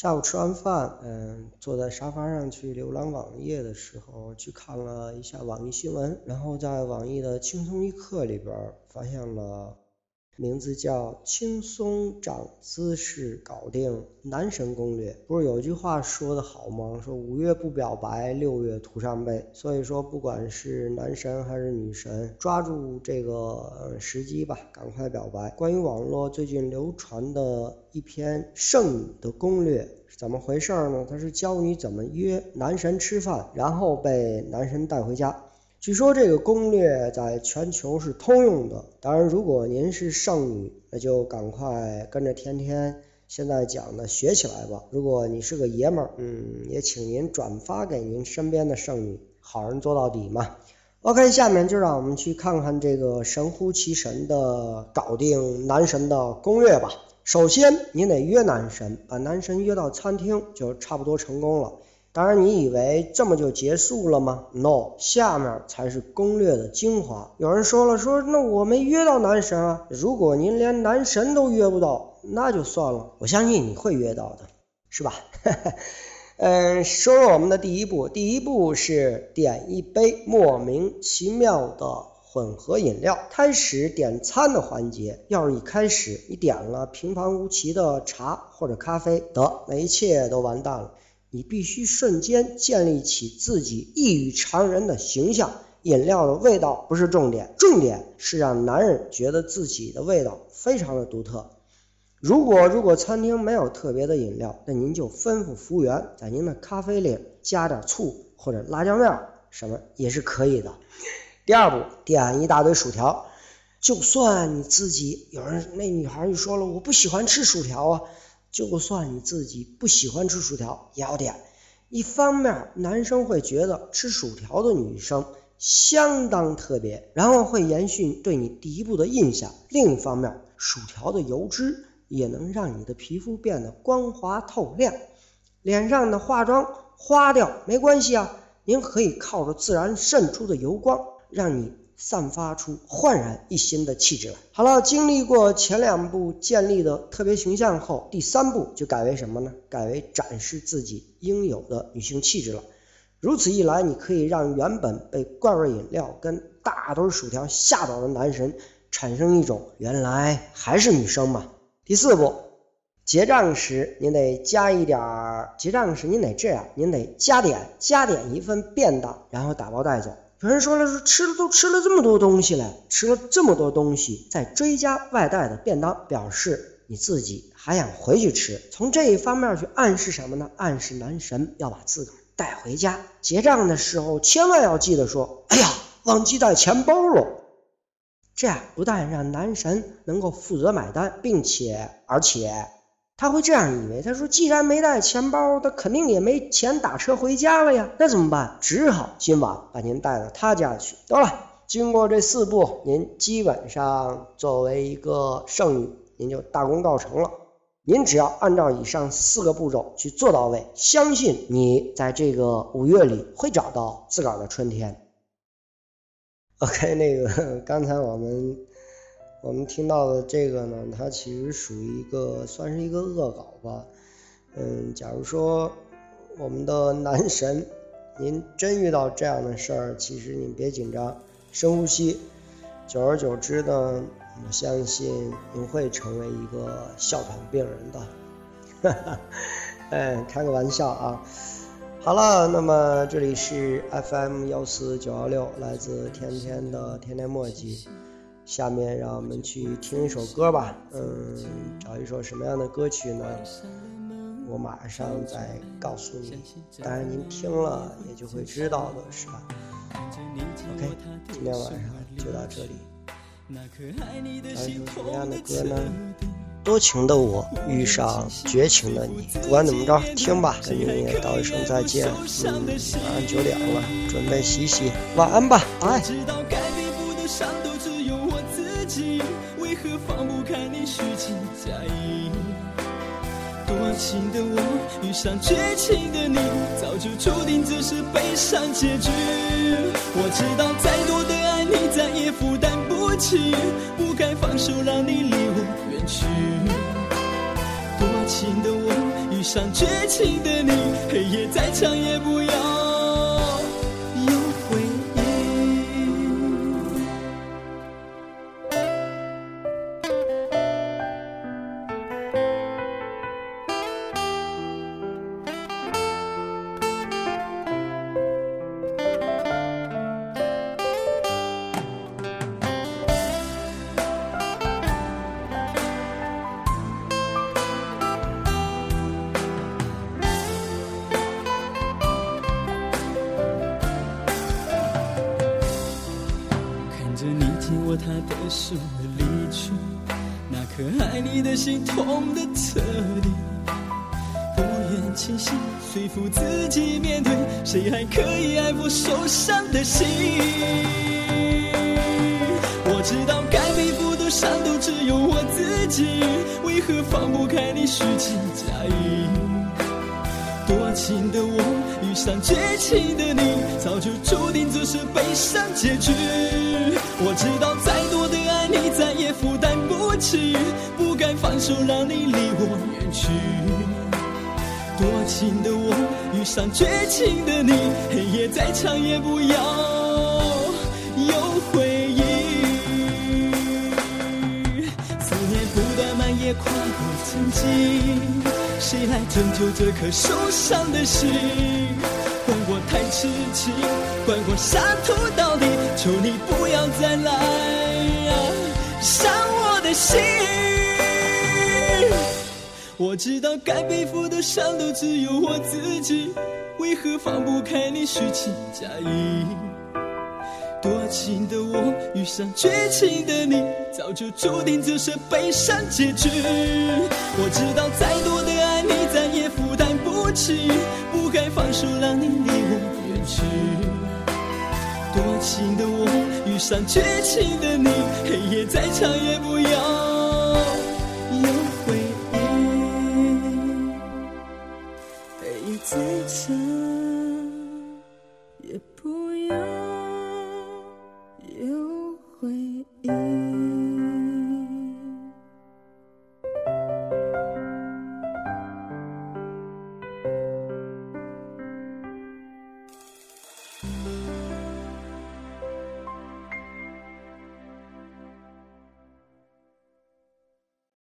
下午吃完饭，嗯，坐在沙发上去浏览网页的时候，去看了一下网易新闻，然后在网易的轻松一刻里边发现了。名字叫轻松长姿势搞定男神攻略，不是有句话说的好吗？说五月不表白，六月徒伤悲。所以说，不管是男神还是女神，抓住这个时机吧，赶快表白。关于网络最近流传的一篇剩女的攻略怎么回事呢？它是教你怎么约男神吃饭，然后被男神带回家。据说这个攻略在全球是通用的。当然，如果您是剩女，那就赶快跟着天天现在讲的学起来吧。如果你是个爷们儿，嗯，也请您转发给您身边的剩女，好人做到底嘛。OK，下面就让我们去看看这个神乎其神的搞定男神的攻略吧。首先，你得约男神，把男神约到餐厅，就差不多成功了。当然，你以为这么就结束了吗？No，下面才是攻略的精华。有人说了，说那我没约到男神啊。如果您连男神都约不到，那就算了。我相信你会约到的，是吧？嗯，说说我们的第一步。第一步是点一杯莫名其妙的混合饮料。开始点餐的环节，要是一开始你点了平凡无奇的茶或者咖啡，得，那一切都完蛋了。你必须瞬间建立起自己异于常人的形象。饮料的味道不是重点，重点是让男人觉得自己的味道非常的独特。如果如果餐厅没有特别的饮料，那您就吩咐服务员在您的咖啡里加点醋或者辣椒面，什么也是可以的。第二步，点一大堆薯条。就算你自己有人，那女孩就说了，我不喜欢吃薯条啊。就算你自己不喜欢吃薯条，也要点。一方面，男生会觉得吃薯条的女生相当特别，然后会延续对你第一步的印象；另一方面，薯条的油脂也能让你的皮肤变得光滑透亮，脸上的化妆花掉没关系啊，您可以靠着自然渗出的油光，让你。散发出焕然一新的气质来。好了，经历过前两步建立的特别形象后，第三步就改为什么呢？改为展示自己应有的女性气质了。如此一来，你可以让原本被怪味饮料跟大堆薯条吓倒的男神产生一种原来还是女生嘛。第四步，结账时您得加一点儿。结账时您得这样，您得加点加点一份便当，然后打包带走。有人说了，说吃了都吃了这么多东西了，吃了这么多东西，再追加外带的便当，表示你自己还想回去吃。从这一方面去暗示什么呢？暗示男神要把自个儿带回家。结账的时候千万要记得说：“哎呀，忘记带钱包了。”这样不但让男神能够负责买单，并且而且。他会这样以为，他说既然没带钱包，他肯定也没钱打车回家了呀，那怎么办？只好今晚把您带到他家去。得了，经过这四步，您基本上作为一个剩女，您就大功告成了。您只要按照以上四个步骤去做到位，相信你在这个五月里会找到自个儿的春天。OK，那个刚才我们。我们听到的这个呢，它其实属于一个算是一个恶搞吧。嗯，假如说我们的男神，您真遇到这样的事儿，其实您别紧张，深呼吸，久而久之呢，我相信您会成为一个哮喘病人的。哈哈，哎，开个玩笑啊。好了，那么这里是 FM 幺四九幺六，来自天天的天天墨迹。下面让我们去听一首歌吧，嗯，找一首什么样的歌曲呢？我马上再告诉你，当然您听了也就会知道的，是吧？OK，今天晚上就到这里。找一首什么样的歌呢？多情的我遇上绝情的你，不管怎么着，听吧，跟你也道一声再见。嗯，晚上九点了，准备洗洗，晚安吧，拜。为何放不开你虚情假意？多情的我遇上绝情的你，早就注定这是悲伤结局。我知道再多的爱你再也负担不起，不该放手让你离我远去。多情的我。遇上绝情的你，黑夜再长也不要。我他的手离去，那颗爱你的心痛的彻底，不愿清醒，说服自己面对，谁还可以爱我受伤的心？我知道该背负的伤都只有我自己，为何放不开你虚情假意？多情的我遇上绝情的你，早就注定这是悲伤结局。我知道再多的爱你再也负担不起。不该放手，让你离我远去。多情的我遇上绝情的你，黑夜再长也不要有回忆。思念不断蔓延跨过曾经，谁来拯救这颗受伤的心？怪我太痴情，怪我伤透到底，求你不要再来伤我的心。我知道该背负的伤都只有我自己，为何放不开你虚情假意？多情的我遇上绝情的你，早就注定这是悲伤结局。我知道再多的爱你再也负担不起，不该放手让你离我远去。多情的我上绝情的你，黑夜再长也不要。